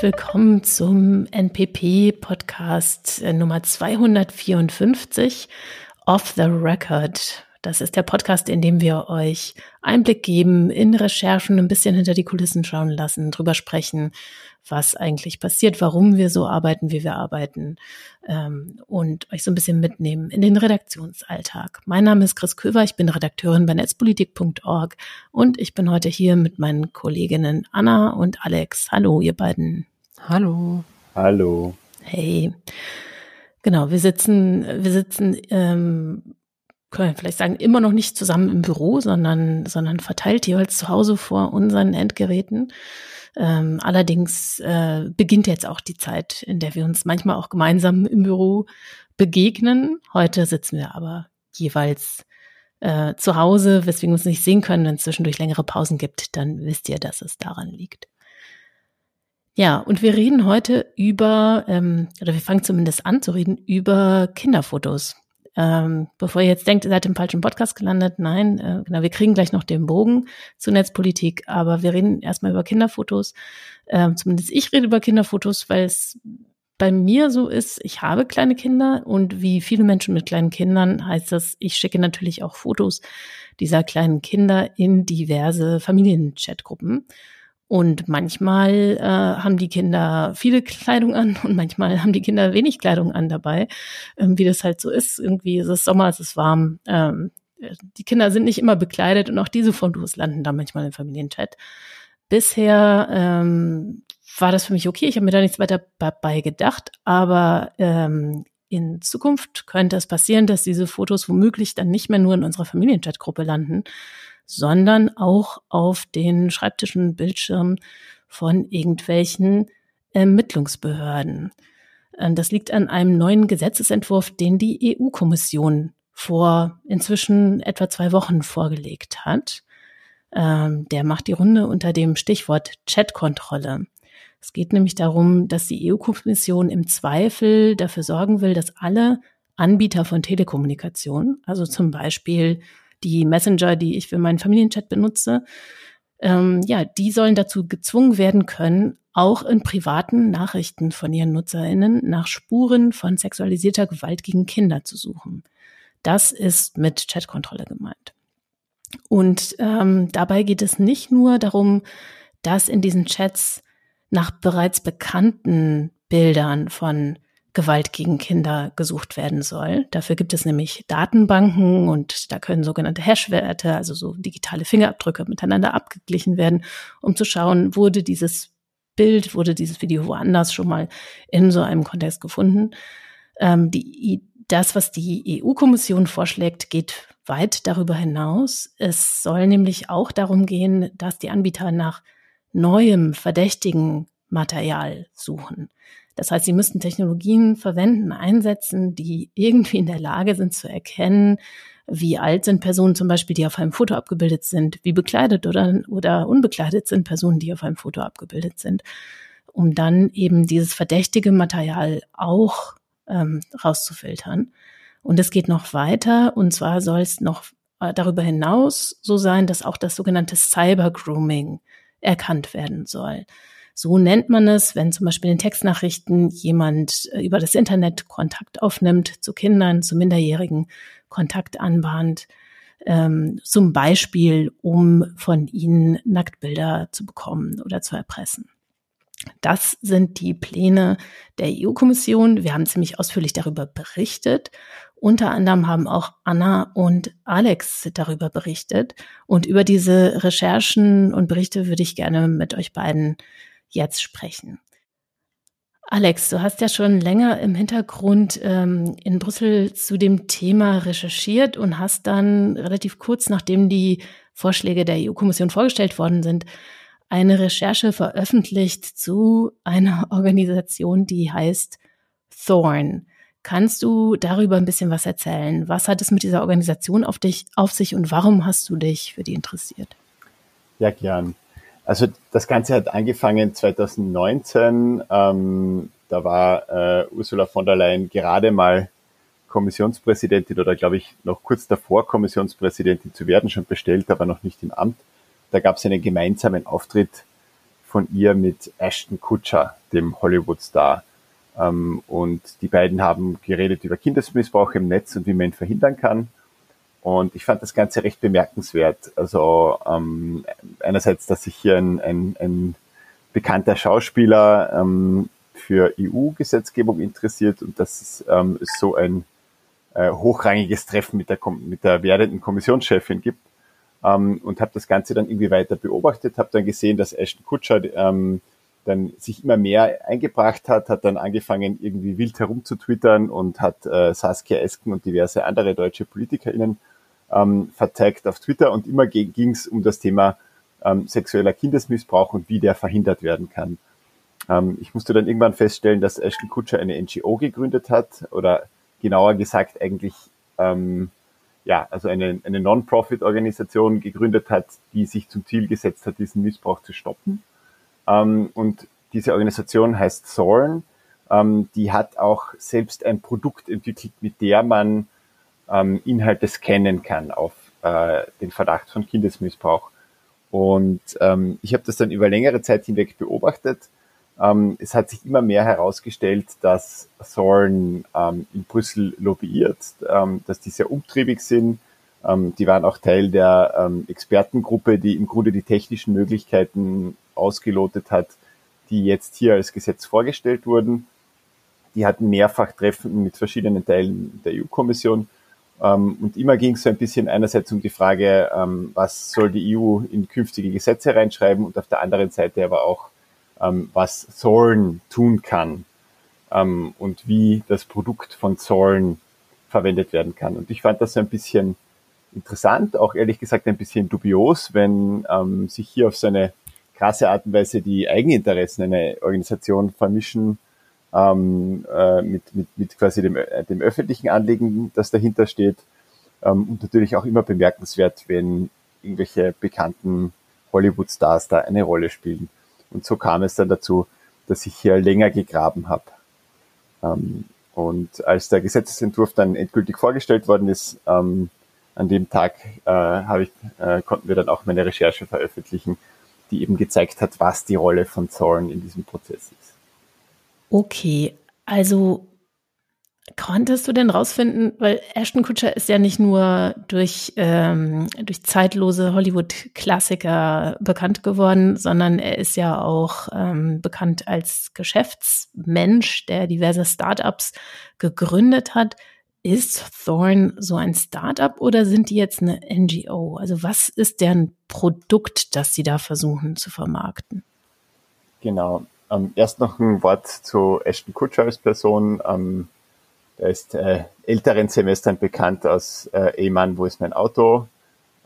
Willkommen zum NPP-Podcast äh, Nummer 254 Off the Record. Das ist der Podcast, in dem wir euch Einblick geben in Recherchen, ein bisschen hinter die Kulissen schauen lassen, drüber sprechen, was eigentlich passiert, warum wir so arbeiten, wie wir arbeiten ähm, und euch so ein bisschen mitnehmen in den Redaktionsalltag. Mein Name ist Chris Köver, ich bin Redakteurin bei netzpolitik.org und ich bin heute hier mit meinen Kolleginnen Anna und Alex. Hallo, ihr beiden. Hallo. Hallo. Hey. Genau, wir sitzen, wir sitzen, ähm, können wir vielleicht sagen, immer noch nicht zusammen im Büro, sondern, sondern verteilt jeweils zu Hause vor unseren Endgeräten. Ähm, allerdings äh, beginnt jetzt auch die Zeit, in der wir uns manchmal auch gemeinsam im Büro begegnen. Heute sitzen wir aber jeweils äh, zu Hause, weswegen wir uns nicht sehen können. Wenn es zwischendurch längere Pausen gibt, dann wisst ihr, dass es daran liegt. Ja, und wir reden heute über, ähm, oder wir fangen zumindest an zu reden, über Kinderfotos. Ähm, bevor ihr jetzt denkt, ihr seid im falschen Podcast gelandet, nein, äh, genau, wir kriegen gleich noch den Bogen zur Netzpolitik, aber wir reden erstmal über Kinderfotos. Ähm, zumindest ich rede über Kinderfotos, weil es bei mir so ist, ich habe kleine Kinder und wie viele Menschen mit kleinen Kindern heißt das, ich schicke natürlich auch Fotos dieser kleinen Kinder in diverse Familienchatgruppen. Und manchmal äh, haben die Kinder viele Kleidung an und manchmal haben die Kinder wenig Kleidung an dabei, ähm, wie das halt so ist. Irgendwie ist es Sommer, es ist warm. Ähm, die Kinder sind nicht immer bekleidet und auch diese Fotos landen da manchmal im Familienchat. Bisher ähm, war das für mich okay. Ich habe mir da nichts weiter dabei gedacht, aber ähm, in Zukunft könnte es passieren, dass diese Fotos womöglich dann nicht mehr nur in unserer Familienchatgruppe landen, sondern auch auf den Schreibtischen, Bildschirmen von irgendwelchen Ermittlungsbehörden. Ähm, das liegt an einem neuen Gesetzesentwurf, den die EU-Kommission vor inzwischen etwa zwei Wochen vorgelegt hat. Ähm, der macht die Runde unter dem Stichwort Chatkontrolle. Es geht nämlich darum, dass die EU-Kommission im Zweifel dafür sorgen will, dass alle Anbieter von Telekommunikation, also zum Beispiel die Messenger, die ich für meinen Familienchat benutze, ähm, ja, die sollen dazu gezwungen werden können, auch in privaten Nachrichten von ihren NutzerInnen nach Spuren von sexualisierter Gewalt gegen Kinder zu suchen. Das ist mit Chatkontrolle gemeint. Und ähm, dabei geht es nicht nur darum, dass in diesen Chats nach bereits bekannten Bildern von Gewalt gegen Kinder gesucht werden soll. Dafür gibt es nämlich Datenbanken und da können sogenannte Hashwerte, also so digitale Fingerabdrücke miteinander abgeglichen werden, um zu schauen, wurde dieses Bild, wurde dieses Video woanders schon mal in so einem Kontext gefunden. Ähm, die, das, was die EU-Kommission vorschlägt, geht weit darüber hinaus. Es soll nämlich auch darum gehen, dass die Anbieter nach neuem verdächtigen Material suchen. Das heißt, sie müssten Technologien verwenden, einsetzen, die irgendwie in der Lage sind zu erkennen, wie alt sind Personen zum Beispiel, die auf einem Foto abgebildet sind, wie bekleidet oder, oder unbekleidet sind Personen, die auf einem Foto abgebildet sind, um dann eben dieses verdächtige Material auch ähm, rauszufiltern. Und es geht noch weiter, und zwar soll es noch äh, darüber hinaus so sein, dass auch das sogenannte Cyber Grooming erkannt werden soll. So nennt man es, wenn zum Beispiel in Textnachrichten jemand äh, über das Internet Kontakt aufnimmt zu Kindern, zu Minderjährigen, Kontakt anbahnt, ähm, zum Beispiel, um von ihnen Nacktbilder zu bekommen oder zu erpressen. Das sind die Pläne der EU-Kommission. Wir haben ziemlich ausführlich darüber berichtet. Unter anderem haben auch Anna und Alex darüber berichtet. Und über diese Recherchen und Berichte würde ich gerne mit euch beiden jetzt sprechen. Alex, du hast ja schon länger im Hintergrund ähm, in Brüssel zu dem Thema recherchiert und hast dann relativ kurz nachdem die Vorschläge der EU-Kommission vorgestellt worden sind, eine Recherche veröffentlicht zu einer Organisation, die heißt Thorn. Kannst du darüber ein bisschen was erzählen? Was hat es mit dieser Organisation auf dich auf sich und warum hast du dich für die interessiert? Ja, gern. Also das Ganze hat angefangen 2019. Ähm, da war äh, Ursula von der Leyen gerade mal Kommissionspräsidentin oder glaube ich noch kurz davor Kommissionspräsidentin zu werden, schon bestellt, aber noch nicht im Amt. Da gab es einen gemeinsamen Auftritt von ihr mit Ashton Kutcher, dem Hollywood-Star. Ähm, und die beiden haben geredet über Kindesmissbrauch im Netz und wie man ihn verhindern kann. Und ich fand das Ganze recht bemerkenswert. Also ähm, einerseits, dass sich hier ein, ein, ein bekannter Schauspieler ähm, für EU-Gesetzgebung interessiert und dass es ähm, so ein äh, hochrangiges Treffen mit der, mit der werdenden Kommissionschefin gibt. Ähm, und habe das Ganze dann irgendwie weiter beobachtet, habe dann gesehen, dass Ashton Kutscher ähm, dann sich immer mehr eingebracht hat, hat dann angefangen, irgendwie wild herumzutwittern und hat äh, Saskia Esken und diverse andere deutsche PolitikerInnen ähm, vertagt auf Twitter und immer ging es um das Thema ähm, sexueller Kindesmissbrauch und wie der verhindert werden kann. Ähm, ich musste dann irgendwann feststellen, dass Ashton Kutscher eine NGO gegründet hat oder genauer gesagt eigentlich ähm, ja, also eine, eine Non-Profit-Organisation gegründet hat, die sich zum Ziel gesetzt hat, diesen Missbrauch zu stoppen. Ähm, und diese Organisation heißt Zorn. Ähm, die hat auch selbst ein Produkt entwickelt, mit der man ähm, Inhalte scannen kann auf äh, den Verdacht von Kindesmissbrauch. Und ähm, ich habe das dann über längere Zeit hinweg beobachtet ähm, es hat sich immer mehr herausgestellt, dass Thorn ähm, in Brüssel lobbyiert, ähm, dass die sehr umtriebig sind. Ähm, die waren auch Teil der ähm, Expertengruppe, die im Grunde die technischen Möglichkeiten ausgelotet hat, die jetzt hier als Gesetz vorgestellt wurden. Die hatten mehrfach Treffen mit verschiedenen Teilen der EU-Kommission. Ähm, und immer ging es so ein bisschen einerseits um die Frage, was soll die EU in künftige Gesetze reinschreiben und auf der anderen Seite aber auch, ähm, was Zorn tun kann ähm, und wie das Produkt von Zorn verwendet werden kann. Und ich fand das so ein bisschen interessant, auch ehrlich gesagt ein bisschen dubios, wenn ähm, sich hier auf so eine krasse Art und Weise die Eigeninteressen einer Organisation vermischen ähm, äh, mit, mit, mit quasi dem, äh, dem öffentlichen Anliegen, das dahinter steht. Ähm, und natürlich auch immer bemerkenswert, wenn irgendwelche bekannten Hollywood-Stars da eine Rolle spielen. Und so kam es dann dazu, dass ich hier länger gegraben habe. Ähm, und als der Gesetzesentwurf dann endgültig vorgestellt worden ist, ähm, an dem Tag äh, ich, äh, konnten wir dann auch meine Recherche veröffentlichen, die eben gezeigt hat, was die Rolle von Zorn in diesem Prozess ist. Okay, also Konntest du denn rausfinden, weil Ashton Kutcher ist ja nicht nur durch, ähm, durch zeitlose Hollywood-Klassiker bekannt geworden, sondern er ist ja auch ähm, bekannt als Geschäftsmensch, der diverse Startups gegründet hat. Ist Thorn so ein Startup oder sind die jetzt eine NGO? Also was ist deren Produkt, das sie da versuchen zu vermarkten? Genau. Ähm, erst noch ein Wort zu Ashton Kutcher als Person. Ähm, er ist äh, älteren Semestern bekannt als äh, Ehemann, wo ist mein Auto?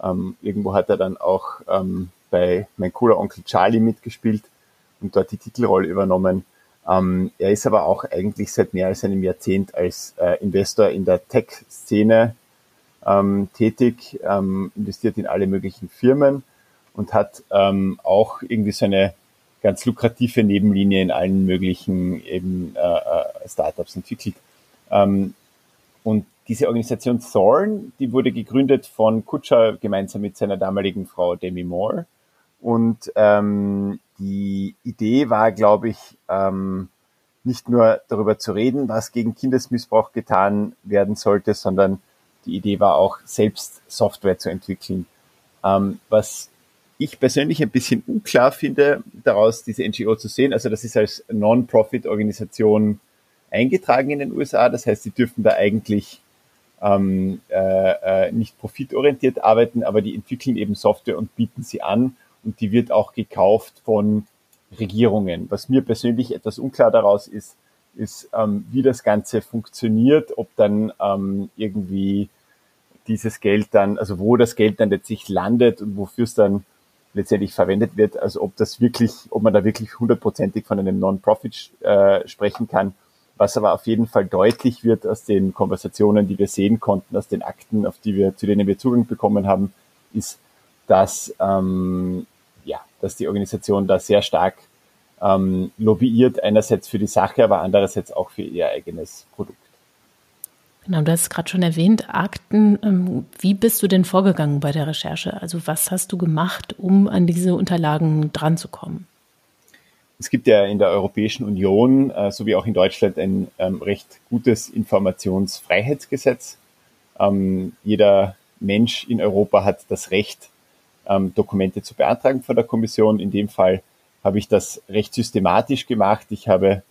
Ähm, irgendwo hat er dann auch ähm, bei Mein cooler Onkel Charlie mitgespielt und dort die Titelrolle übernommen. Ähm, er ist aber auch eigentlich seit mehr als einem Jahrzehnt als äh, Investor in der Tech-Szene ähm, tätig, ähm, investiert in alle möglichen Firmen und hat ähm, auch irgendwie so eine ganz lukrative Nebenlinie in allen möglichen eben äh, äh Startups entwickelt. Ähm, und diese Organisation Thorn, die wurde gegründet von Kutscher gemeinsam mit seiner damaligen Frau Demi Moore. Und ähm, die Idee war, glaube ich, ähm, nicht nur darüber zu reden, was gegen Kindesmissbrauch getan werden sollte, sondern die Idee war auch, selbst Software zu entwickeln. Ähm, was ich persönlich ein bisschen unklar finde, daraus diese NGO zu sehen. Also das ist als Non-Profit-Organisation eingetragen in den USA. Das heißt, sie dürfen da eigentlich ähm, äh, äh, nicht profitorientiert arbeiten, aber die entwickeln eben Software und bieten sie an und die wird auch gekauft von Regierungen. Was mir persönlich etwas unklar daraus ist, ist, ähm, wie das Ganze funktioniert, ob dann ähm, irgendwie dieses Geld dann, also wo das Geld dann letztlich landet und wofür es dann letztendlich verwendet wird, also ob das wirklich, ob man da wirklich hundertprozentig von einem Non-Profit äh, sprechen kann was aber auf jeden Fall deutlich wird aus den Konversationen, die wir sehen konnten, aus den Akten, auf die wir, zu denen wir Zugang bekommen haben, ist, dass, ähm, dass die Organisation da sehr stark ähm, lobbyiert, einerseits für die Sache, aber andererseits auch für ihr eigenes Produkt. Genau, du hast gerade schon erwähnt, Akten. Ähm, wie bist du denn vorgegangen bei der Recherche? Also was hast du gemacht, um an diese Unterlagen dran zu kommen? es gibt ja in der Europäischen Union äh, sowie auch in Deutschland ein ähm, recht gutes Informationsfreiheitsgesetz. Ähm, jeder Mensch in Europa hat das Recht, ähm, Dokumente zu beantragen von der Kommission. In dem Fall habe ich das recht systematisch gemacht. Ich habe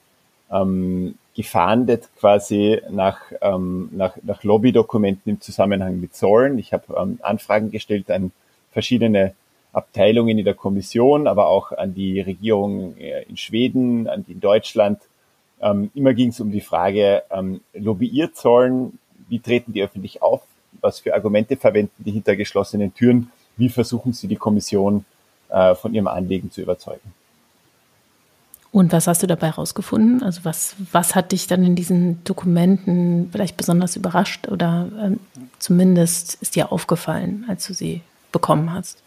ähm, gefahndet quasi nach, ähm, nach, nach Lobbydokumenten im Zusammenhang mit Zollen. Ich habe ähm, Anfragen gestellt an verschiedene Abteilungen in der Kommission, aber auch an die Regierung äh, in Schweden, an die in Deutschland. Ähm, immer ging es um die Frage, ähm, lobbyiert sollen, wie treten die öffentlich auf, was für Argumente verwenden die hinter geschlossenen Türen, wie versuchen sie die Kommission äh, von ihrem Anliegen zu überzeugen. Und was hast du dabei herausgefunden? Also was, was hat dich dann in diesen Dokumenten vielleicht besonders überrascht oder ähm, zumindest ist dir aufgefallen, als du sie bekommen hast?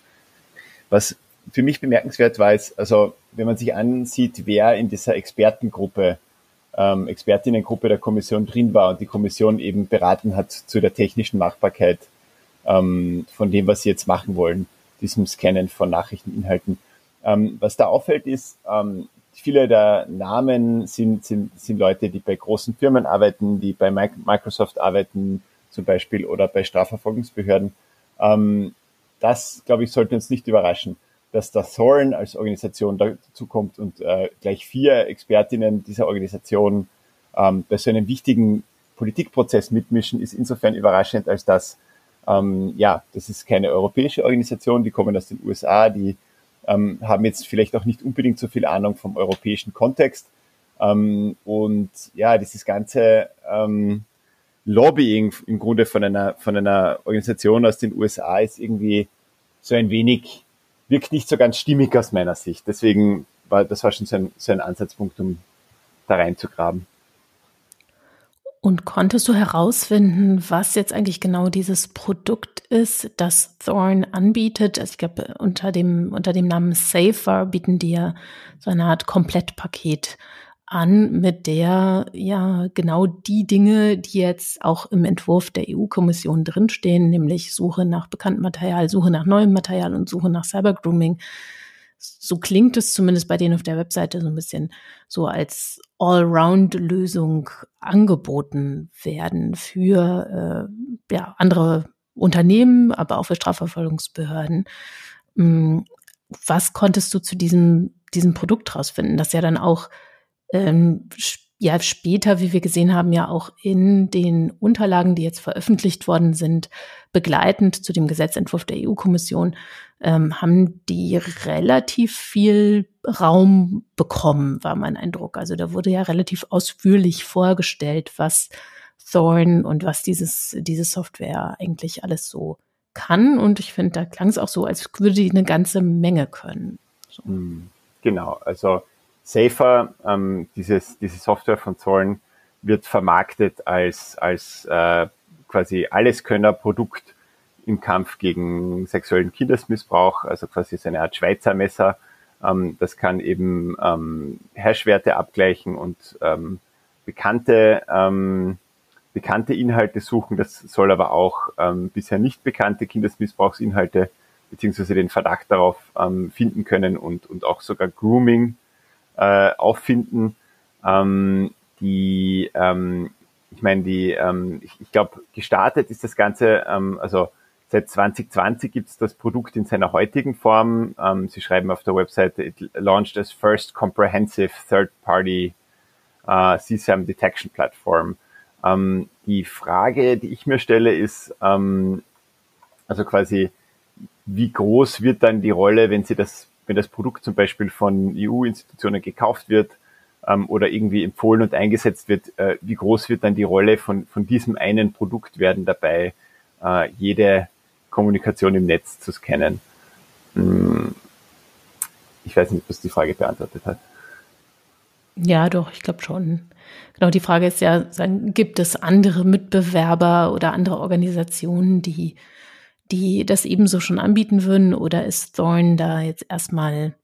Was für mich bemerkenswert war, ist, also wenn man sich ansieht, wer in dieser Expertengruppe, ähm, Expertinnengruppe der Kommission drin war und die Kommission eben beraten hat zu der technischen Machbarkeit ähm, von dem, was sie jetzt machen wollen, diesem Scannen von Nachrichteninhalten. Ähm, was da auffällt, ist, ähm, viele der Namen sind, sind, sind Leute, die bei großen Firmen arbeiten, die bei Microsoft arbeiten zum Beispiel oder bei Strafverfolgungsbehörden. Ähm, das, glaube ich, sollte uns nicht überraschen, dass der Thorn als Organisation dazu kommt und äh, gleich vier Expertinnen dieser Organisation ähm, bei so einem wichtigen Politikprozess mitmischen, ist insofern überraschend, als dass, ähm, ja, das ist keine europäische Organisation, die kommen aus den USA, die ähm, haben jetzt vielleicht auch nicht unbedingt so viel Ahnung vom europäischen Kontext. Ähm, und ja, dieses ganze ähm, Lobbying im Grunde von einer, von einer Organisation aus den USA ist irgendwie so ein wenig, wirkt nicht so ganz stimmig aus meiner Sicht. Deswegen war, das war schon so ein, so ein Ansatzpunkt, um da reinzugraben. Und konntest du herausfinden, was jetzt eigentlich genau dieses Produkt ist, das Thorn anbietet? Also ich glaube, unter dem, unter dem Namen Safer bieten die ja so eine Art Komplettpaket an, mit der ja genau die Dinge, die jetzt auch im Entwurf der EU-Kommission drinstehen, nämlich Suche nach bekanntem Material, Suche nach neuem Material und Suche nach Cybergrooming, so klingt es zumindest bei denen auf der Webseite so ein bisschen so als Allround-Lösung angeboten werden für äh, ja, andere Unternehmen, aber auch für Strafverfolgungsbehörden. Hm, was konntest du zu diesem, diesem Produkt rausfinden, das ja dann auch ähm, ja später, wie wir gesehen haben, ja auch in den Unterlagen, die jetzt veröffentlicht worden sind, begleitend zu dem Gesetzentwurf der EU-Kommission, ähm, haben die relativ viel Raum bekommen, war mein Eindruck. Also da wurde ja relativ ausführlich vorgestellt, was Thorn und was dieses, diese Software eigentlich alles so kann. Und ich finde, da klang es auch so, als würde die eine ganze Menge können. So. Hm, genau, also Safer, ähm, dieses, diese Software von Zolln, wird vermarktet als, als äh, quasi Alleskönner-Produkt im Kampf gegen sexuellen Kindesmissbrauch, also quasi so eine Art Schweizer Messer. Ähm, das kann eben ähm, Hashwerte abgleichen und ähm, bekannte, ähm, bekannte Inhalte suchen. Das soll aber auch ähm, bisher nicht bekannte Kindesmissbrauchsinhalte beziehungsweise den Verdacht darauf ähm, finden können und, und auch sogar Grooming äh, auffinden. Ähm, die, ähm, ich meine, die, ähm, ich, ich glaube, gestartet ist das Ganze, ähm, also seit 2020 gibt es das Produkt in seiner heutigen Form. Ähm, Sie schreiben auf der Webseite, it launched as first comprehensive third-party uh, CSAM Detection Platform. Ähm, die Frage, die ich mir stelle, ist, ähm, also quasi, wie groß wird dann die Rolle, wenn Sie das wenn das Produkt zum Beispiel von EU-Institutionen gekauft wird ähm, oder irgendwie empfohlen und eingesetzt wird, äh, wie groß wird dann die Rolle von, von diesem einen Produkt werden dabei, äh, jede Kommunikation im Netz zu scannen? Hm. Ich weiß nicht, ob das die Frage beantwortet hat. Ja, doch, ich glaube schon. Genau, die Frage ist ja, gibt es andere Mitbewerber oder andere Organisationen, die die das ebenso schon anbieten würden? Oder ist Thorn da jetzt erstmal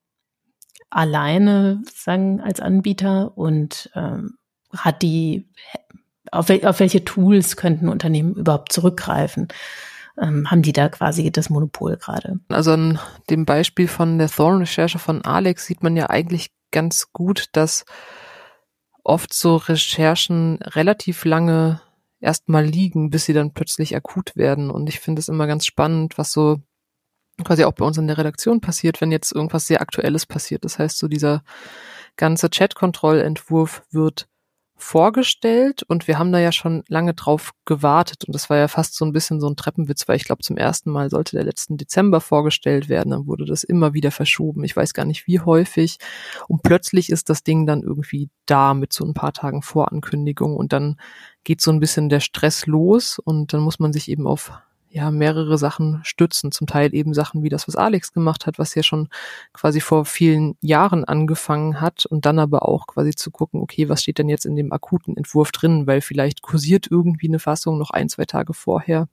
alleine sagen als Anbieter und ähm, hat die auf, wel, auf, welche Tools könnten Unternehmen überhaupt zurückgreifen? Ähm, haben die da quasi das Monopol gerade? Also an dem Beispiel von der Thorn-Recherche von Alex sieht man ja eigentlich ganz gut, dass oft so Recherchen relativ lange erstmal liegen, bis sie dann plötzlich akut werden. Und ich finde es immer ganz spannend, was so quasi auch bei uns in der Redaktion passiert, wenn jetzt irgendwas sehr Aktuelles passiert. Das heißt, so dieser ganze Chat-Kontrollentwurf wird vorgestellt und wir haben da ja schon lange drauf gewartet und das war ja fast so ein bisschen so ein Treppenwitz, weil ich glaube zum ersten Mal sollte der letzten Dezember vorgestellt werden, dann wurde das immer wieder verschoben. Ich weiß gar nicht wie häufig und plötzlich ist das Ding dann irgendwie da mit so ein paar Tagen Vorankündigung und dann geht so ein bisschen der Stress los und dann muss man sich eben auf ja mehrere Sachen stützen. Zum Teil eben Sachen wie das, was Alex gemacht hat, was ja schon quasi vor vielen Jahren angefangen hat und dann aber auch quasi zu gucken, okay, was steht denn jetzt in dem akuten Entwurf drin, weil vielleicht kursiert irgendwie eine Fassung noch ein, zwei Tage vorher.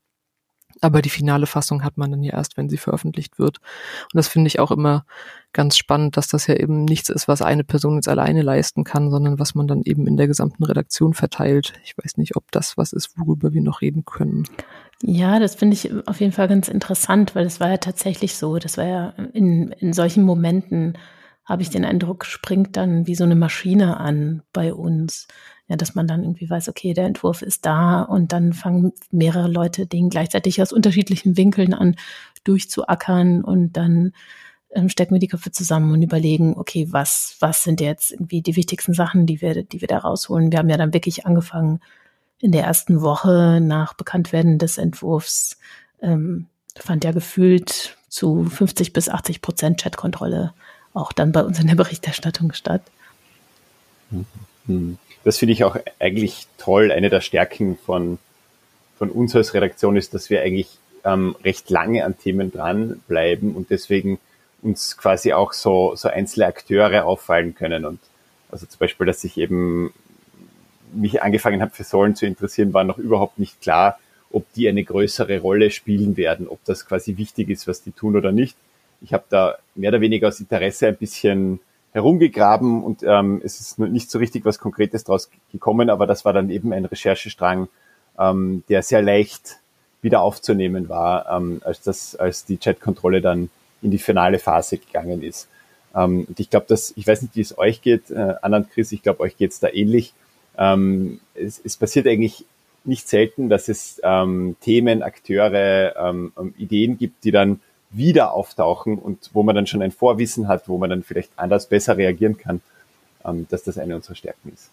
Aber die finale Fassung hat man dann ja erst, wenn sie veröffentlicht wird. Und das finde ich auch immer ganz spannend, dass das ja eben nichts ist, was eine Person jetzt alleine leisten kann, sondern was man dann eben in der gesamten Redaktion verteilt. Ich weiß nicht, ob das was ist, worüber wir noch reden können. Ja, das finde ich auf jeden Fall ganz interessant, weil das war ja tatsächlich so. Das war ja in, in solchen Momenten, habe ich den Eindruck, springt dann wie so eine Maschine an bei uns. Ja, dass man dann irgendwie weiß, okay, der Entwurf ist da und dann fangen mehrere Leute den gleichzeitig aus unterschiedlichen Winkeln an durchzuackern und dann ähm, stecken wir die Köpfe zusammen und überlegen, okay, was, was sind jetzt irgendwie die wichtigsten Sachen, die wir, die wir da rausholen. Wir haben ja dann wirklich angefangen, in der ersten Woche nach Bekanntwerden des Entwurfs ähm, fand ja gefühlt zu 50 bis 80 Prozent Chatkontrolle auch dann bei uns in der Berichterstattung statt. Mhm. Das finde ich auch eigentlich toll. Eine der Stärken von, von uns als Redaktion ist, dass wir eigentlich ähm, recht lange an Themen dranbleiben und deswegen uns quasi auch so, so einzelne Akteure auffallen können. Und also zum Beispiel, dass sich eben mich angefangen habe für Säulen zu interessieren, war noch überhaupt nicht klar, ob die eine größere Rolle spielen werden, ob das quasi wichtig ist, was die tun oder nicht. Ich habe da mehr oder weniger aus Interesse ein bisschen herumgegraben und ähm, es ist nicht so richtig was Konkretes draus gekommen, aber das war dann eben ein Recherchestrang, ähm, der sehr leicht wieder aufzunehmen war, ähm, als das, als die Chatkontrolle dann in die finale Phase gegangen ist. Ähm, und ich glaube, dass, ich weiß nicht, wie es euch geht, äh, Anna und Chris, ich glaube, euch geht es da ähnlich ähm, es, es passiert eigentlich nicht selten, dass es ähm, Themen, Akteure, ähm, ähm, Ideen gibt, die dann wieder auftauchen und wo man dann schon ein Vorwissen hat, wo man dann vielleicht anders besser reagieren kann, ähm, dass das eine unserer Stärken ist.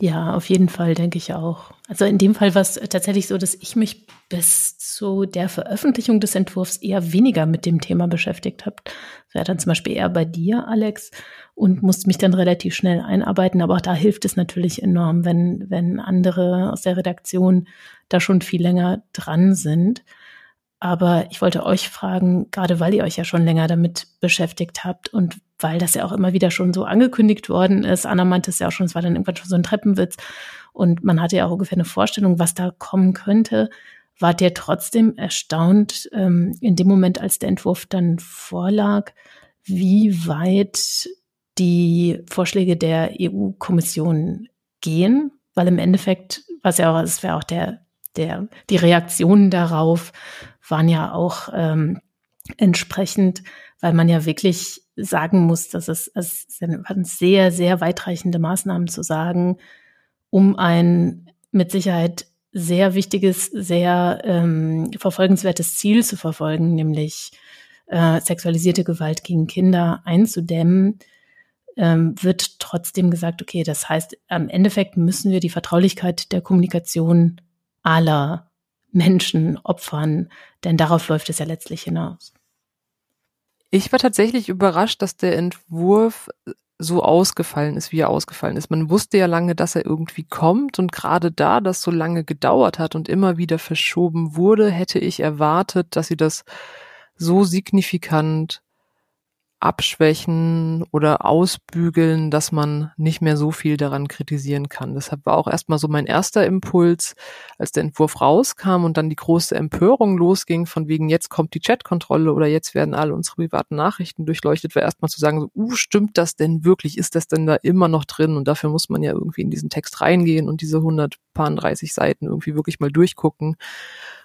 Ja, auf jeden Fall, denke ich auch. Also in dem Fall war es tatsächlich so, dass ich mich bis zu der Veröffentlichung des Entwurfs eher weniger mit dem Thema beschäftigt habe. Das wäre dann zum Beispiel eher bei dir, Alex, und musste mich dann relativ schnell einarbeiten. Aber auch da hilft es natürlich enorm, wenn, wenn andere aus der Redaktion da schon viel länger dran sind. Aber ich wollte euch fragen, gerade weil ihr euch ja schon länger damit beschäftigt habt und weil das ja auch immer wieder schon so angekündigt worden ist. Anna meinte es ja auch schon, es war dann irgendwann schon so ein Treppenwitz und man hatte ja auch ungefähr eine Vorstellung, was da kommen könnte. Wart ihr trotzdem erstaunt ähm, in dem Moment, als der Entwurf dann vorlag, wie weit die Vorschläge der EU-Kommission gehen? Weil im Endeffekt, was ja auch, es wäre auch der, der, die Reaktionen darauf waren ja auch ähm, entsprechend, weil man ja wirklich sagen muss, dass es, es sind sehr, sehr weitreichende Maßnahmen zu sagen, um ein mit Sicherheit sehr wichtiges, sehr ähm, verfolgenswertes Ziel zu verfolgen, nämlich äh, sexualisierte Gewalt gegen Kinder einzudämmen, ähm, wird trotzdem gesagt, okay, das heißt, am Endeffekt müssen wir die Vertraulichkeit der Kommunikation aller Menschen opfern, denn darauf läuft es ja letztlich hinaus. Ich war tatsächlich überrascht, dass der Entwurf so ausgefallen ist, wie er ausgefallen ist. Man wusste ja lange, dass er irgendwie kommt und gerade da das so lange gedauert hat und immer wieder verschoben wurde, hätte ich erwartet, dass sie das so signifikant abschwächen oder ausbügeln, dass man nicht mehr so viel daran kritisieren kann. Deshalb war auch erstmal so mein erster Impuls, als der Entwurf rauskam und dann die große Empörung losging, von wegen jetzt kommt die Chatkontrolle oder jetzt werden alle unsere privaten Nachrichten durchleuchtet, war erstmal zu sagen, so, uh, stimmt das denn wirklich? Ist das denn da immer noch drin? Und dafür muss man ja irgendwie in diesen Text reingehen und diese 130 Seiten irgendwie wirklich mal durchgucken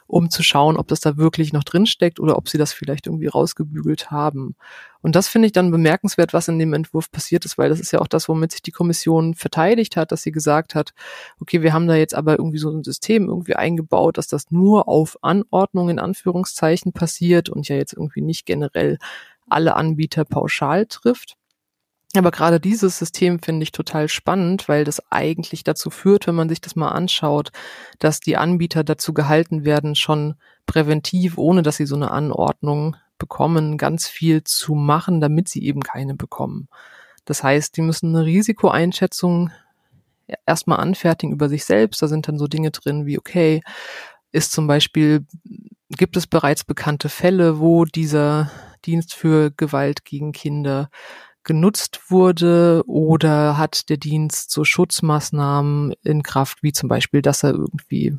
um zu schauen, ob das da wirklich noch drin steckt oder ob sie das vielleicht irgendwie rausgebügelt haben. Und das finde ich dann bemerkenswert, was in dem Entwurf passiert ist, weil das ist ja auch das, womit sich die Kommission verteidigt hat, dass sie gesagt hat, okay, wir haben da jetzt aber irgendwie so ein System irgendwie eingebaut, dass das nur auf Anordnung in Anführungszeichen passiert und ja jetzt irgendwie nicht generell alle Anbieter pauschal trifft. Aber gerade dieses System finde ich total spannend, weil das eigentlich dazu führt, wenn man sich das mal anschaut, dass die Anbieter dazu gehalten werden, schon präventiv, ohne dass sie so eine Anordnung bekommen, ganz viel zu machen, damit sie eben keine bekommen. Das heißt, die müssen eine Risikoeinschätzung erstmal anfertigen über sich selbst. Da sind dann so Dinge drin wie, okay, ist zum Beispiel, gibt es bereits bekannte Fälle, wo dieser Dienst für Gewalt gegen Kinder genutzt wurde oder hat der Dienst so Schutzmaßnahmen in Kraft, wie zum Beispiel, dass er irgendwie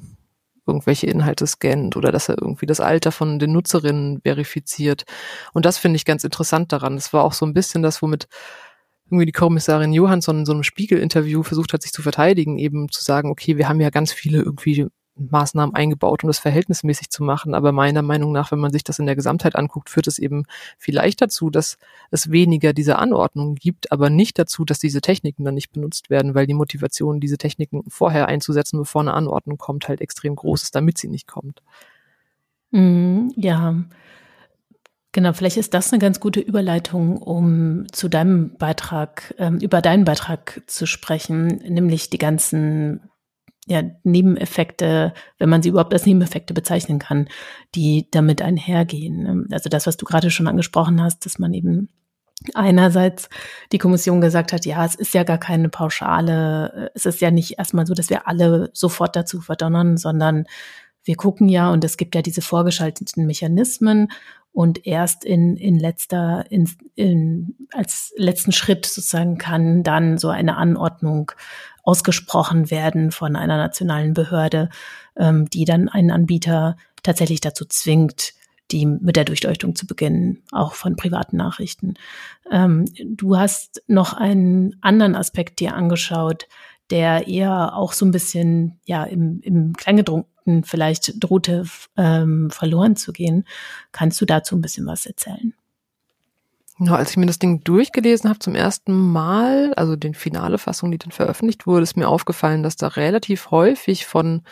irgendwelche Inhalte scannt oder dass er irgendwie das Alter von den Nutzerinnen verifiziert. Und das finde ich ganz interessant daran. Das war auch so ein bisschen das, womit irgendwie die Kommissarin Johansson in so einem Spiegel-Interview versucht hat, sich zu verteidigen, eben zu sagen, okay, wir haben ja ganz viele irgendwie Maßnahmen eingebaut, um das verhältnismäßig zu machen. Aber meiner Meinung nach, wenn man sich das in der Gesamtheit anguckt, führt es eben vielleicht dazu, dass es weniger diese Anordnungen gibt, aber nicht dazu, dass diese Techniken dann nicht benutzt werden, weil die Motivation, diese Techniken vorher einzusetzen, bevor eine Anordnung kommt, halt extrem groß ist, damit sie nicht kommt. Mm, ja. Genau, vielleicht ist das eine ganz gute Überleitung, um zu deinem Beitrag, ähm, über deinen Beitrag zu sprechen, nämlich die ganzen ja, Nebeneffekte, wenn man sie überhaupt als Nebeneffekte bezeichnen kann, die damit einhergehen. Also das, was du gerade schon angesprochen hast, dass man eben einerseits die Kommission gesagt hat, ja, es ist ja gar keine Pauschale, es ist ja nicht erstmal so, dass wir alle sofort dazu verdonnern, sondern wir gucken ja und es gibt ja diese vorgeschalteten Mechanismen und erst in, in letzter, in, in, als letzten Schritt sozusagen kann dann so eine Anordnung ausgesprochen werden von einer nationalen Behörde, ähm, die dann einen Anbieter tatsächlich dazu zwingt, die mit der Durchleuchtung zu beginnen, auch von privaten Nachrichten. Ähm, du hast noch einen anderen Aspekt dir angeschaut, der eher auch so ein bisschen ja im, im Kleingedruckten vielleicht drohte ähm, verloren zu gehen. Kannst du dazu ein bisschen was erzählen? Ja, als ich mir das Ding durchgelesen habe zum ersten Mal, also den finale Fassung, die dann veröffentlicht wurde, ist mir aufgefallen, dass da relativ häufig von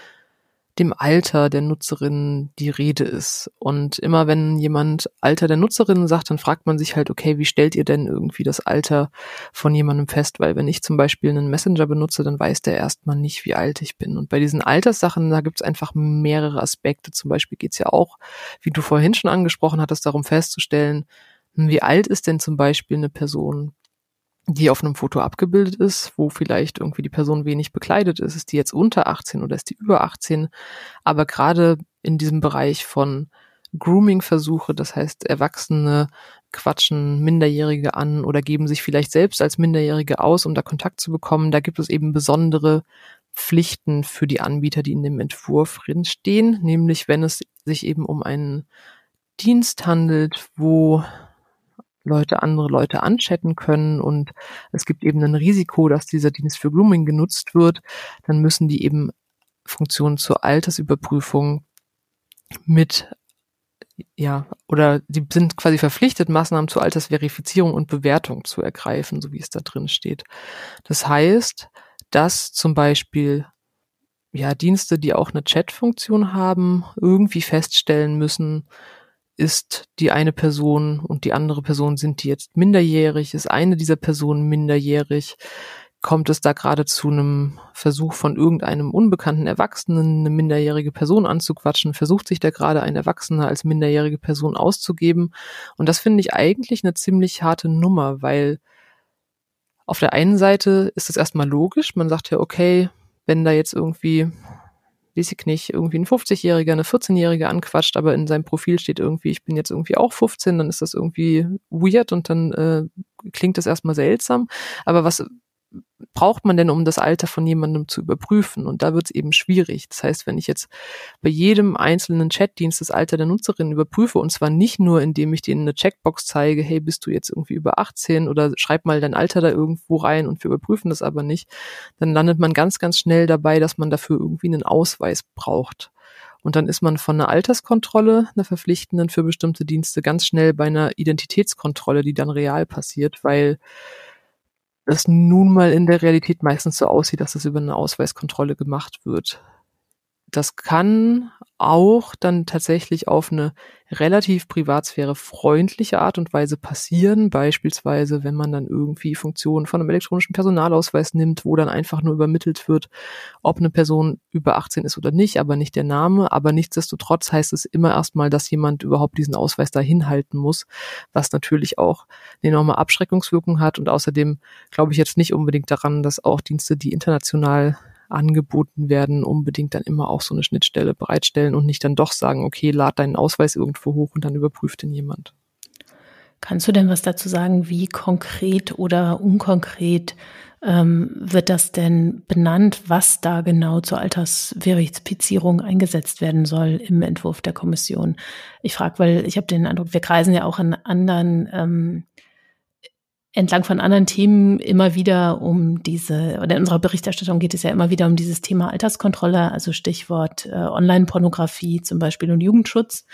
dem Alter der Nutzerinnen die Rede ist. Und immer wenn jemand Alter der Nutzerinnen sagt, dann fragt man sich halt, okay, wie stellt ihr denn irgendwie das Alter von jemandem fest? Weil wenn ich zum Beispiel einen Messenger benutze, dann weiß der erstmal nicht, wie alt ich bin. Und bei diesen Alterssachen, da gibt es einfach mehrere Aspekte. Zum Beispiel geht es ja auch, wie du vorhin schon angesprochen hattest, darum festzustellen, wie alt ist denn zum Beispiel eine Person, die auf einem Foto abgebildet ist, wo vielleicht irgendwie die Person wenig bekleidet ist? Ist die jetzt unter 18 oder ist die über 18? Aber gerade in diesem Bereich von Grooming-Versuche, das heißt, Erwachsene quatschen Minderjährige an oder geben sich vielleicht selbst als Minderjährige aus, um da Kontakt zu bekommen. Da gibt es eben besondere Pflichten für die Anbieter, die in dem Entwurf drinstehen, nämlich wenn es sich eben um einen Dienst handelt, wo Leute andere Leute anchatten können und es gibt eben ein Risiko, dass dieser Dienst für Grooming genutzt wird, dann müssen die eben Funktionen zur Altersüberprüfung mit ja, oder die sind quasi verpflichtet, Maßnahmen zur Altersverifizierung und Bewertung zu ergreifen, so wie es da drin steht. Das heißt, dass zum Beispiel ja Dienste, die auch eine Chat-Funktion haben, irgendwie feststellen müssen, ist die eine Person und die andere Person sind die jetzt minderjährig, ist eine dieser Personen minderjährig, kommt es da gerade zu einem Versuch von irgendeinem unbekannten Erwachsenen, eine minderjährige Person anzuquatschen, versucht sich da gerade ein Erwachsener als minderjährige Person auszugeben. Und das finde ich eigentlich eine ziemlich harte Nummer, weil auf der einen Seite ist es erstmal logisch, man sagt ja, okay, wenn da jetzt irgendwie weiß ich nicht, irgendwie ein 50-Jähriger, eine 14-Jährige anquatscht, aber in seinem Profil steht irgendwie, ich bin jetzt irgendwie auch 15, dann ist das irgendwie weird und dann äh, klingt das erstmal seltsam. Aber was braucht man denn, um das Alter von jemandem zu überprüfen? Und da wird es eben schwierig. Das heißt, wenn ich jetzt bei jedem einzelnen Chatdienst das Alter der Nutzerin überprüfe, und zwar nicht nur, indem ich denen eine Checkbox zeige, hey, bist du jetzt irgendwie über 18 oder schreib mal dein Alter da irgendwo rein und wir überprüfen das aber nicht, dann landet man ganz, ganz schnell dabei, dass man dafür irgendwie einen Ausweis braucht. Und dann ist man von einer Alterskontrolle, einer verpflichtenden für bestimmte Dienste, ganz schnell bei einer Identitätskontrolle, die dann real passiert, weil das nun mal in der Realität meistens so aussieht, dass das über eine Ausweiskontrolle gemacht wird. Das kann auch dann tatsächlich auf eine relativ privatsphäre freundliche Art und Weise passieren. Beispielsweise, wenn man dann irgendwie Funktionen von einem elektronischen Personalausweis nimmt, wo dann einfach nur übermittelt wird, ob eine Person über 18 ist oder nicht, aber nicht der Name. Aber nichtsdestotrotz heißt es immer erstmal, dass jemand überhaupt diesen Ausweis dahin halten muss, was natürlich auch eine enorme Abschreckungswirkung hat. Und außerdem glaube ich jetzt nicht unbedingt daran, dass auch Dienste, die international angeboten werden, unbedingt dann immer auch so eine Schnittstelle bereitstellen und nicht dann doch sagen, okay, lad deinen Ausweis irgendwo hoch und dann überprüft ihn jemand. Kannst du denn was dazu sagen, wie konkret oder unkonkret ähm, wird das denn benannt, was da genau zur Altersverifizierung eingesetzt werden soll im Entwurf der Kommission? Ich frage, weil ich habe den Eindruck, wir kreisen ja auch an anderen ähm, entlang von anderen Themen immer wieder um diese, oder in unserer Berichterstattung geht es ja immer wieder um dieses Thema Alterskontrolle, also Stichwort äh, Online-Pornografie zum Beispiel und Jugendschutz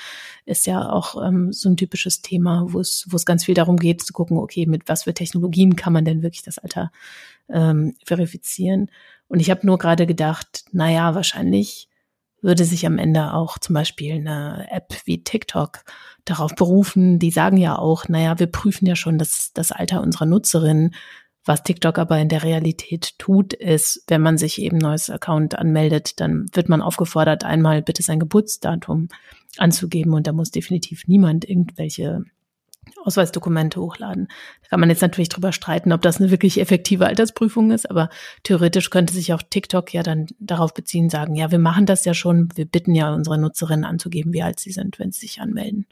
ist ja auch ähm, so ein typisches Thema, wo es, wo es ganz viel darum geht zu gucken, okay, mit was für Technologien kann man denn wirklich das Alter ähm, verifizieren? Und ich habe nur gerade gedacht, naja, wahrscheinlich würde sich am Ende auch zum Beispiel eine App wie TikTok darauf berufen. Die sagen ja auch, naja, wir prüfen ja schon das, das Alter unserer Nutzerinnen. Was TikTok aber in der Realität tut, ist, wenn man sich eben neues Account anmeldet, dann wird man aufgefordert, einmal bitte sein Geburtsdatum anzugeben und da muss definitiv niemand irgendwelche Ausweisdokumente hochladen. Da kann man jetzt natürlich drüber streiten, ob das eine wirklich effektive Altersprüfung ist, aber theoretisch könnte sich auch TikTok ja dann darauf beziehen, sagen, ja, wir machen das ja schon, wir bitten ja unsere Nutzerinnen anzugeben, wie alt sie sind, wenn sie sich anmelden.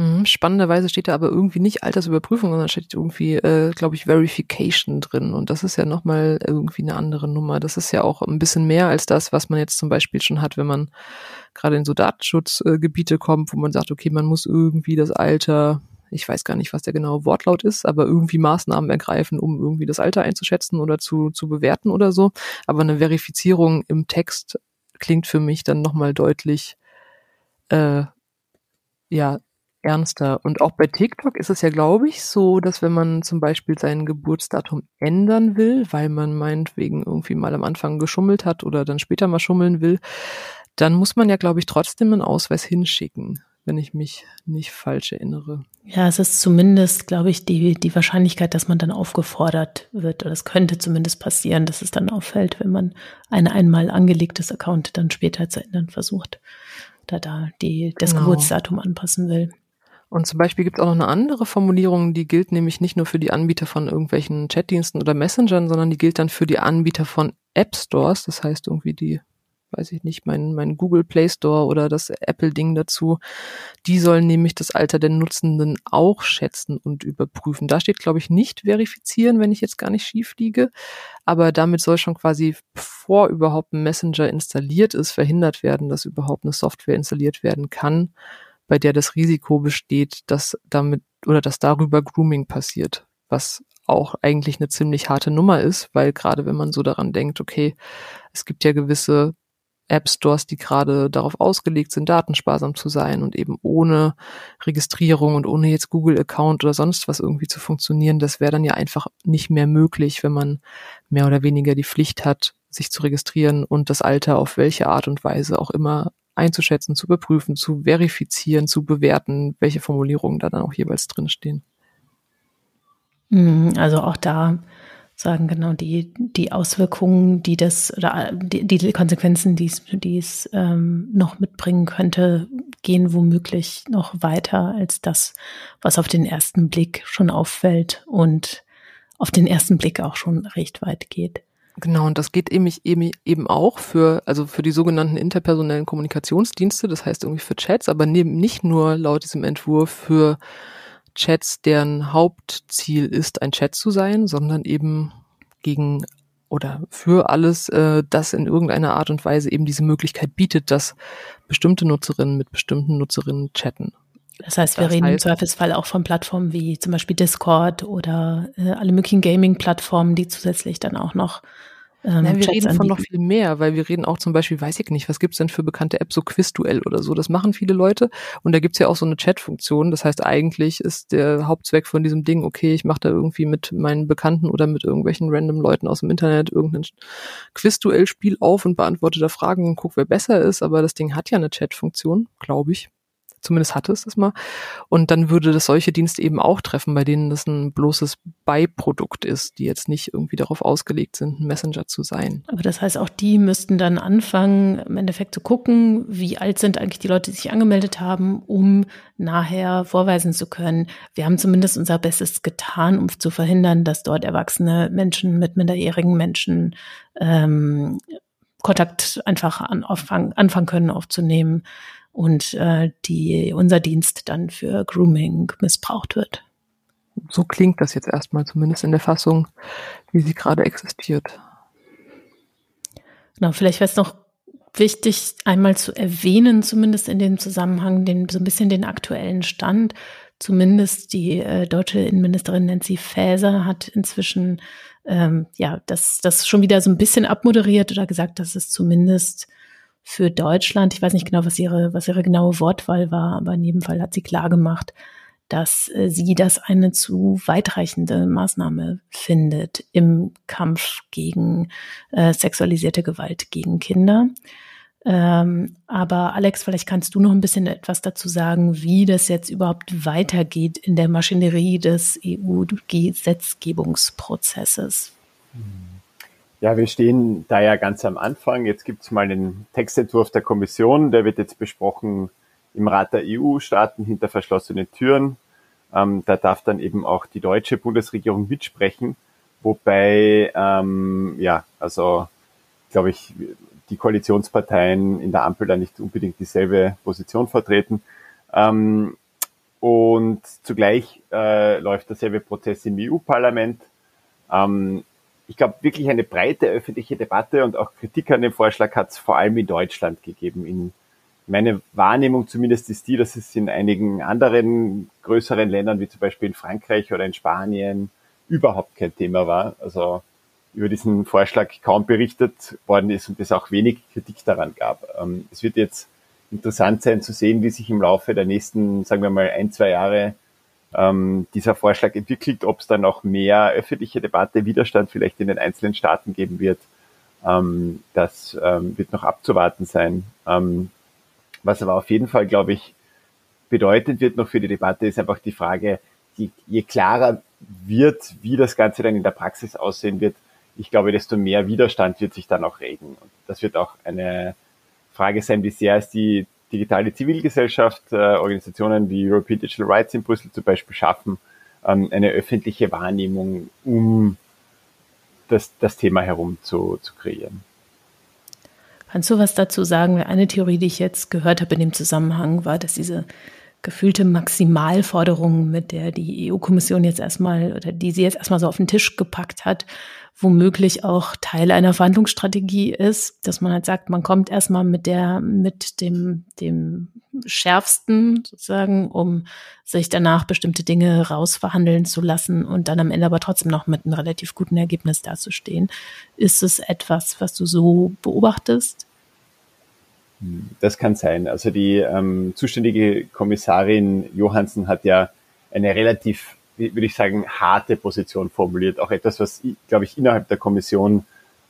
Mhm, spannenderweise steht da aber irgendwie nicht Altersüberprüfung, sondern steht irgendwie, äh, glaube ich, Verification drin. Und das ist ja nochmal irgendwie eine andere Nummer. Das ist ja auch ein bisschen mehr als das, was man jetzt zum Beispiel schon hat, wenn man gerade in so Datenschutzgebiete kommt, wo man sagt, okay, man muss irgendwie das Alter ich weiß gar nicht, was der genaue Wortlaut ist, aber irgendwie Maßnahmen ergreifen, um irgendwie das Alter einzuschätzen oder zu, zu bewerten oder so. Aber eine Verifizierung im Text klingt für mich dann nochmal deutlich, äh, ja, ernster. Und auch bei TikTok ist es ja, glaube ich, so, dass wenn man zum Beispiel sein Geburtsdatum ändern will, weil man meinetwegen irgendwie mal am Anfang geschummelt hat oder dann später mal schummeln will, dann muss man ja, glaube ich, trotzdem einen Ausweis hinschicken wenn ich mich nicht falsch erinnere. Ja, es ist zumindest, glaube ich, die, die Wahrscheinlichkeit, dass man dann aufgefordert wird, oder es könnte zumindest passieren, dass es dann auffällt, wenn man ein einmal angelegtes Account dann später zu ändern versucht, da da die, das genau. Geburtsdatum anpassen will. Und zum Beispiel gibt es auch noch eine andere Formulierung, die gilt nämlich nicht nur für die Anbieter von irgendwelchen Chatdiensten oder Messengern, sondern die gilt dann für die Anbieter von App Stores, das heißt irgendwie die weiß ich nicht, mein, mein Google Play Store oder das Apple-Ding dazu. Die sollen nämlich das Alter der Nutzenden auch schätzen und überprüfen. Da steht, glaube ich, nicht verifizieren, wenn ich jetzt gar nicht schief liege. Aber damit soll schon quasi, bevor überhaupt ein Messenger installiert ist, verhindert werden, dass überhaupt eine Software installiert werden kann, bei der das Risiko besteht, dass damit oder dass darüber Grooming passiert. Was auch eigentlich eine ziemlich harte Nummer ist, weil gerade wenn man so daran denkt, okay, es gibt ja gewisse App Stores, die gerade darauf ausgelegt sind, datensparsam zu sein und eben ohne Registrierung und ohne jetzt Google-Account oder sonst was irgendwie zu funktionieren, das wäre dann ja einfach nicht mehr möglich, wenn man mehr oder weniger die Pflicht hat, sich zu registrieren und das Alter auf welche Art und Weise auch immer einzuschätzen, zu überprüfen, zu verifizieren, zu bewerten, welche Formulierungen da dann auch jeweils drinstehen. Mhm, also auch da sagen, genau, die, die Auswirkungen, die das oder die, die Konsequenzen, die es, die es ähm, noch mitbringen könnte, gehen womöglich noch weiter als das, was auf den ersten Blick schon auffällt und auf den ersten Blick auch schon recht weit geht. Genau, und das geht eben, eben, eben auch für, also für die sogenannten interpersonellen Kommunikationsdienste, das heißt irgendwie für Chats, aber neben nicht nur laut diesem Entwurf für Chats, deren Hauptziel ist, ein Chat zu sein, sondern eben gegen oder für alles, äh, das in irgendeiner Art und Weise eben diese Möglichkeit bietet, dass bestimmte Nutzerinnen mit bestimmten Nutzerinnen chatten. Das heißt, wir das reden heißt, im Zweifelsfall auch von Plattformen wie zum Beispiel Discord oder äh, alle möglichen Gaming-Plattformen, die zusätzlich dann auch noch ähm, Nein, wir Chats reden von noch viel mehr, weil wir reden auch zum Beispiel, weiß ich nicht, was gibt's denn für bekannte Apps, so Quizduell oder so. Das machen viele Leute und da gibt's ja auch so eine Chat-Funktion. Das heißt, eigentlich ist der Hauptzweck von diesem Ding, okay, ich mache da irgendwie mit meinen Bekannten oder mit irgendwelchen random Leuten aus dem Internet irgendein Quizduell-Spiel auf und beantworte da Fragen und guck, wer besser ist. Aber das Ding hat ja eine Chat-Funktion, glaube ich. Zumindest hatte es das mal. Und dann würde das solche Dienste eben auch treffen, bei denen das ein bloßes Beiprodukt ist, die jetzt nicht irgendwie darauf ausgelegt sind, ein Messenger zu sein. Aber das heißt, auch die müssten dann anfangen, im Endeffekt zu gucken, wie alt sind eigentlich die Leute, die sich angemeldet haben, um nachher vorweisen zu können. Wir haben zumindest unser Bestes getan, um zu verhindern, dass dort erwachsene Menschen mit minderjährigen Menschen ähm, Kontakt einfach an, anfangen, anfangen können aufzunehmen und äh, die unser Dienst dann für Grooming missbraucht wird. So klingt das jetzt erstmal zumindest in der Fassung, wie sie gerade existiert. Genau, vielleicht wäre es noch wichtig, einmal zu erwähnen, zumindest in dem Zusammenhang, den, so ein bisschen den aktuellen Stand. Zumindest die äh, deutsche Innenministerin Nancy Faeser hat inzwischen ähm, ja das, das schon wieder so ein bisschen abmoderiert oder gesagt, dass es zumindest für Deutschland. Ich weiß nicht genau, was ihre, was ihre genaue Wortwahl war, aber in jedem Fall hat sie klar gemacht, dass äh, sie das eine zu weitreichende Maßnahme findet im Kampf gegen äh, sexualisierte Gewalt gegen Kinder. Ähm, aber Alex, vielleicht kannst du noch ein bisschen etwas dazu sagen, wie das jetzt überhaupt weitergeht in der Maschinerie des EU-Gesetzgebungsprozesses. Mhm. Ja, wir stehen da ja ganz am Anfang. Jetzt gibt es mal den Textentwurf der Kommission, der wird jetzt besprochen im Rat der EU-Staaten hinter verschlossenen Türen. Ähm, da darf dann eben auch die deutsche Bundesregierung mitsprechen, wobei, ähm, ja, also glaube ich, die Koalitionsparteien in der Ampel da nicht unbedingt dieselbe Position vertreten. Ähm, und zugleich äh, läuft derselbe Prozess im EU-Parlament. Ähm, ich glaube, wirklich eine breite öffentliche Debatte und auch Kritik an dem Vorschlag hat es vor allem in Deutschland gegeben. In meine Wahrnehmung zumindest ist die, dass es in einigen anderen größeren Ländern, wie zum Beispiel in Frankreich oder in Spanien, überhaupt kein Thema war. Also über diesen Vorschlag kaum berichtet worden ist und es auch wenig Kritik daran gab. Ähm, es wird jetzt interessant sein zu sehen, wie sich im Laufe der nächsten, sagen wir mal, ein, zwei Jahre ähm, dieser Vorschlag entwickelt, ob es dann auch mehr öffentliche Debatte, Widerstand vielleicht in den einzelnen Staaten geben wird. Ähm, das ähm, wird noch abzuwarten sein. Ähm, was aber auf jeden Fall, glaube ich, bedeutend wird noch für die Debatte, ist einfach die Frage, je, je klarer wird, wie das Ganze dann in der Praxis aussehen wird, ich glaube, desto mehr Widerstand wird sich dann auch regen. Und das wird auch eine Frage sein, wie sehr ist die digitale Zivilgesellschaft, äh, Organisationen wie European Digital Rights in Brüssel zum Beispiel schaffen, ähm, eine öffentliche Wahrnehmung, um das, das Thema herum zu, zu kreieren. Kannst du was dazu sagen? Eine Theorie, die ich jetzt gehört habe in dem Zusammenhang, war, dass diese gefühlte Maximalforderung, mit der die EU-Kommission jetzt erstmal oder die sie jetzt erstmal so auf den Tisch gepackt hat, womöglich auch Teil einer Verhandlungsstrategie ist, dass man halt sagt, man kommt erstmal mit der, mit dem, dem schärfsten sozusagen, um sich danach bestimmte Dinge rausverhandeln zu lassen und dann am Ende aber trotzdem noch mit einem relativ guten Ergebnis dazustehen. Ist es etwas, was du so beobachtest? Das kann sein. Also die ähm, zuständige Kommissarin Johansen hat ja eine relativ würde ich sagen, harte Position formuliert. Auch etwas, was, glaube ich, innerhalb der Kommission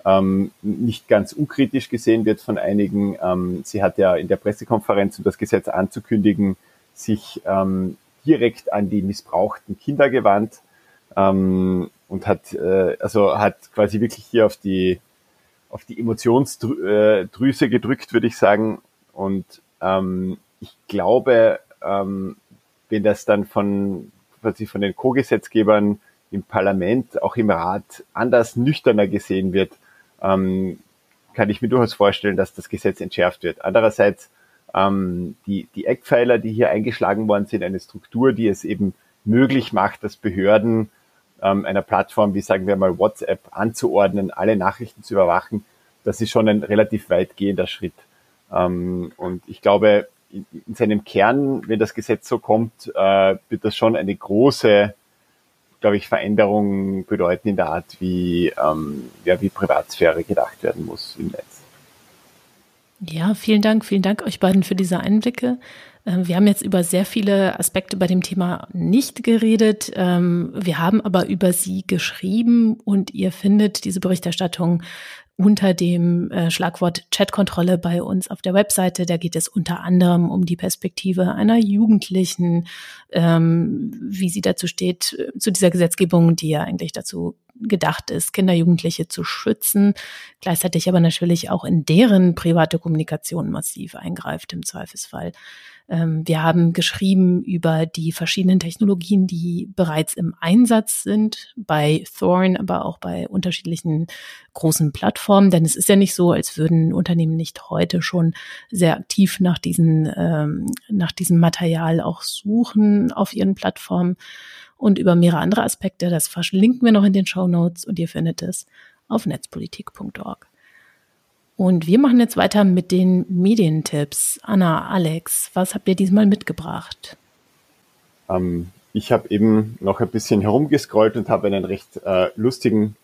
ähm, nicht ganz unkritisch gesehen wird von einigen. Ähm, sie hat ja in der Pressekonferenz, um das Gesetz anzukündigen, sich ähm, direkt an die missbrauchten Kinder gewandt ähm, und hat äh, also hat quasi wirklich hier auf die auf die Emotionsdrüse äh, gedrückt, würde ich sagen. Und ähm, ich glaube, ähm, wenn das dann von quasi von den Co-Gesetzgebern im Parlament, auch im Rat anders nüchterner gesehen wird, ähm, kann ich mir durchaus vorstellen, dass das Gesetz entschärft wird. Andererseits ähm, die, die Eckpfeiler, die hier eingeschlagen worden sind, eine Struktur, die es eben möglich macht, dass Behörden ähm, einer Plattform wie sagen wir mal WhatsApp anzuordnen, alle Nachrichten zu überwachen, das ist schon ein relativ weitgehender Schritt. Ähm, und ich glaube, in, in seinem Kern, wenn das Gesetz so kommt, äh, wird das schon eine große glaube ich, Veränderungen bedeuten in der Art, wie, ähm, ja, wie Privatsphäre gedacht werden muss im Netz. Ja, vielen Dank, vielen Dank euch beiden für diese Einblicke. Ähm, wir haben jetzt über sehr viele Aspekte bei dem Thema nicht geredet. Ähm, wir haben aber über sie geschrieben und ihr findet diese Berichterstattung unter dem äh, Schlagwort Chatkontrolle bei uns auf der Webseite. Da geht es unter anderem um die Perspektive einer Jugendlichen, ähm, wie sie dazu steht, äh, zu dieser Gesetzgebung, die ja eigentlich dazu gedacht ist, Kinder, Jugendliche zu schützen, gleichzeitig aber natürlich auch in deren private Kommunikation massiv eingreift im Zweifelsfall. Ähm, wir haben geschrieben über die verschiedenen Technologien, die bereits im Einsatz sind, bei Thorn, aber auch bei unterschiedlichen großen Plattformen. Denn es ist ja nicht so, als würden Unternehmen nicht heute schon sehr aktiv nach, diesen, ähm, nach diesem Material auch suchen auf ihren Plattformen und über mehrere andere Aspekte. Das verlinken wir noch in den Show Notes und ihr findet es auf netzpolitik.org. Und wir machen jetzt weiter mit den Medientipps. Anna, Alex, was habt ihr diesmal mitgebracht? Ähm, ich habe eben noch ein bisschen herumgescrollt und habe einen recht äh, lustigen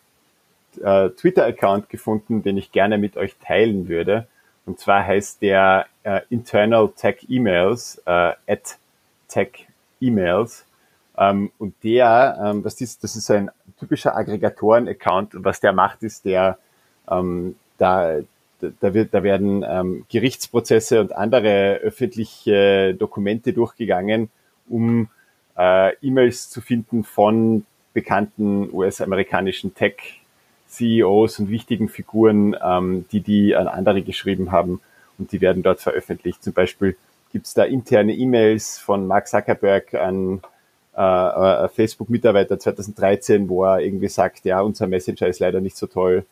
äh, Twitter-Account gefunden, den ich gerne mit euch teilen würde. Und zwar heißt der äh, Internal Tech Emails, äh, at Tech Emails. Ähm, und der, ähm, was ist, das ist ein typischer Aggregatoren-Account. Und was der macht, ist, der ähm, da da, wird, da werden ähm, Gerichtsprozesse und andere öffentliche Dokumente durchgegangen, um äh, E-Mails zu finden von bekannten US-amerikanischen Tech-CEOs und wichtigen Figuren, ähm, die die an andere geschrieben haben und die werden dort veröffentlicht. Zum Beispiel gibt es da interne E-Mails von Mark Zuckerberg an äh, äh Facebook-Mitarbeiter 2013, wo er irgendwie sagt, ja, unser Messenger ist leider nicht so toll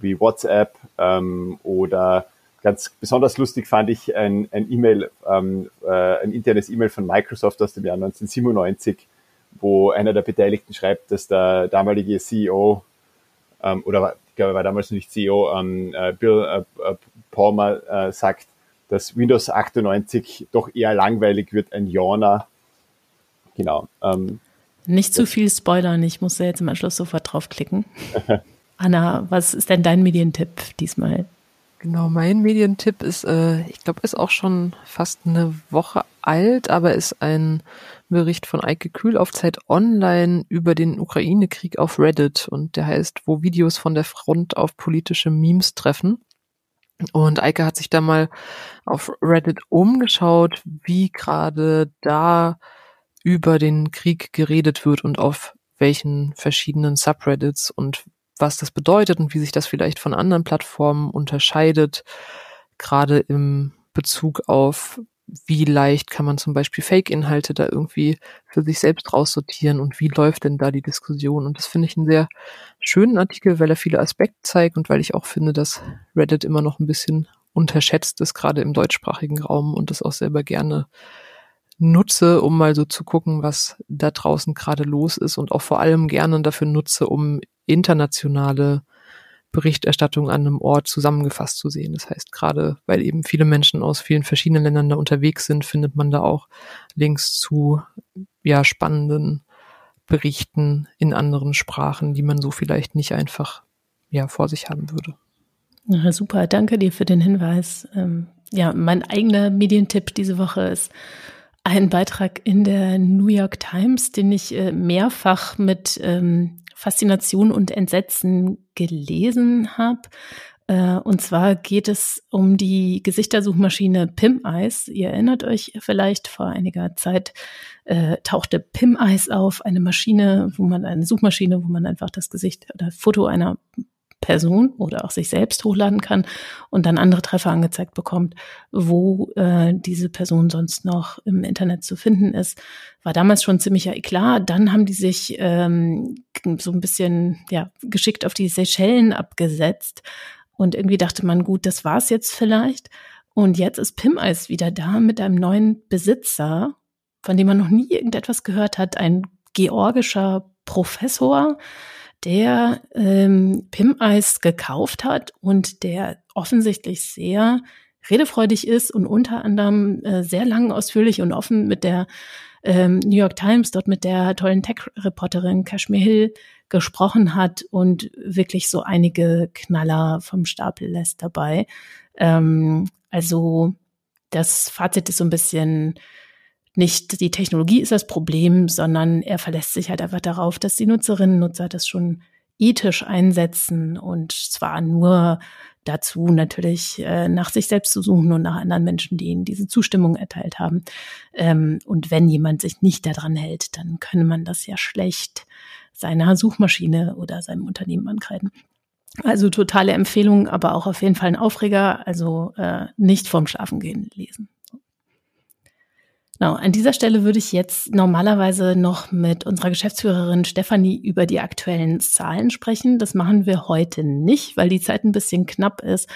wie WhatsApp ähm, oder ganz besonders lustig fand ich ein, ein E-Mail, ähm, äh, ein internes E-Mail von Microsoft aus dem Jahr 1997, wo einer der Beteiligten schreibt, dass der damalige CEO ähm, oder ich glaube, er war damals noch nicht CEO, ähm, äh, Bill äh, äh, Palmer äh, sagt, dass Windows 98 doch eher langweilig wird, ein Yawner. Genau. Ähm, nicht zu viel spoilern, ich muss ja jetzt im Anschluss sofort draufklicken. Anna, was ist denn dein Medientipp diesmal? Genau, mein Medientipp ist, äh, ich glaube, ist auch schon fast eine Woche alt, aber ist ein Bericht von Eike Kühl auf Zeit Online über den Ukraine-Krieg auf Reddit und der heißt, wo Videos von der Front auf politische Memes treffen. Und Eike hat sich da mal auf Reddit umgeschaut, wie gerade da über den Krieg geredet wird und auf welchen verschiedenen Subreddits und was das bedeutet und wie sich das vielleicht von anderen Plattformen unterscheidet, gerade im Bezug auf wie leicht kann man zum Beispiel Fake-Inhalte da irgendwie für sich selbst raussortieren und wie läuft denn da die Diskussion? Und das finde ich einen sehr schönen Artikel, weil er viele Aspekte zeigt und weil ich auch finde, dass Reddit immer noch ein bisschen unterschätzt ist, gerade im deutschsprachigen Raum und das auch selber gerne nutze, um mal so zu gucken, was da draußen gerade los ist und auch vor allem gerne dafür nutze, um internationale Berichterstattung an einem Ort zusammengefasst zu sehen. Das heißt, gerade weil eben viele Menschen aus vielen verschiedenen Ländern da unterwegs sind, findet man da auch Links zu ja spannenden Berichten in anderen Sprachen, die man so vielleicht nicht einfach ja vor sich haben würde. Ja, super, danke dir für den Hinweis. Ähm, ja, mein eigener Medientipp diese Woche ist ein Beitrag in der New York Times, den ich äh, mehrfach mit ähm, Faszination und Entsetzen gelesen habe. Äh, und zwar geht es um die Gesichtersuchmaschine PimEyes. Ihr erinnert euch vielleicht, vor einiger Zeit äh, tauchte PimEyes auf, eine Maschine, wo man, eine Suchmaschine, wo man einfach das Gesicht oder Foto einer Person oder auch sich selbst hochladen kann und dann andere Treffer angezeigt bekommt, wo äh, diese Person sonst noch im Internet zu finden ist. War damals schon ziemlicher Eklat. Dann haben die sich ähm, so ein bisschen ja, geschickt auf die Seychellen abgesetzt und irgendwie dachte man, gut, das war's jetzt vielleicht. Und jetzt ist Pimeis wieder da mit einem neuen Besitzer, von dem man noch nie irgendetwas gehört hat, ein georgischer Professor, der ähm, Pim-Eis gekauft hat und der offensichtlich sehr redefreudig ist und unter anderem äh, sehr lang, ausführlich und offen mit der ähm, New York Times dort mit der tollen Tech-Reporterin Kashmir Hill gesprochen hat und wirklich so einige Knaller vom Stapel lässt dabei. Ähm, also das Fazit ist so ein bisschen, nicht die Technologie ist das Problem, sondern er verlässt sich halt einfach darauf, dass die Nutzerinnen und Nutzer das schon ethisch einsetzen und zwar nur dazu natürlich äh, nach sich selbst zu suchen und nach anderen Menschen, die ihnen diese Zustimmung erteilt haben. Ähm, und wenn jemand sich nicht daran hält, dann könne man das ja schlecht seiner Suchmaschine oder seinem Unternehmen ankreiden. Also totale Empfehlung, aber auch auf jeden Fall ein Aufreger. Also äh, nicht vorm Schlafengehen lesen. Genau, an dieser Stelle würde ich jetzt normalerweise noch mit unserer Geschäftsführerin Stefanie über die aktuellen Zahlen sprechen. Das machen wir heute nicht, weil die Zeit ein bisschen knapp ist.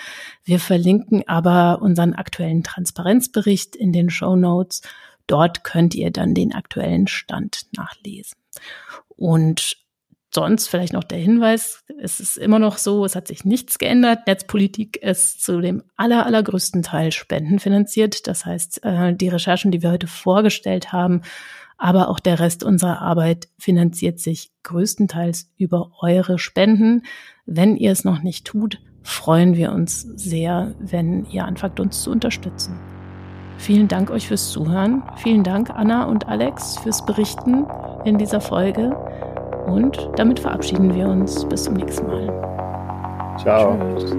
Wir verlinken aber unseren aktuellen Transparenzbericht in den Show Notes. Dort könnt ihr dann den aktuellen Stand nachlesen. Und sonst vielleicht noch der Hinweis, es ist immer noch so, es hat sich nichts geändert. Netzpolitik ist zu dem aller, allergrößten Teil spendenfinanziert. Das heißt, äh, die Recherchen, die wir heute vorgestellt haben, aber auch der Rest unserer Arbeit finanziert sich größtenteils über eure Spenden. Wenn ihr es noch nicht tut, freuen wir uns sehr, wenn ihr anfangt, uns zu unterstützen. Vielen Dank euch fürs Zuhören. Vielen Dank, Anna und Alex, fürs Berichten in dieser Folge. Und damit verabschieden wir uns. Bis zum nächsten Mal. Ciao. Tschüss.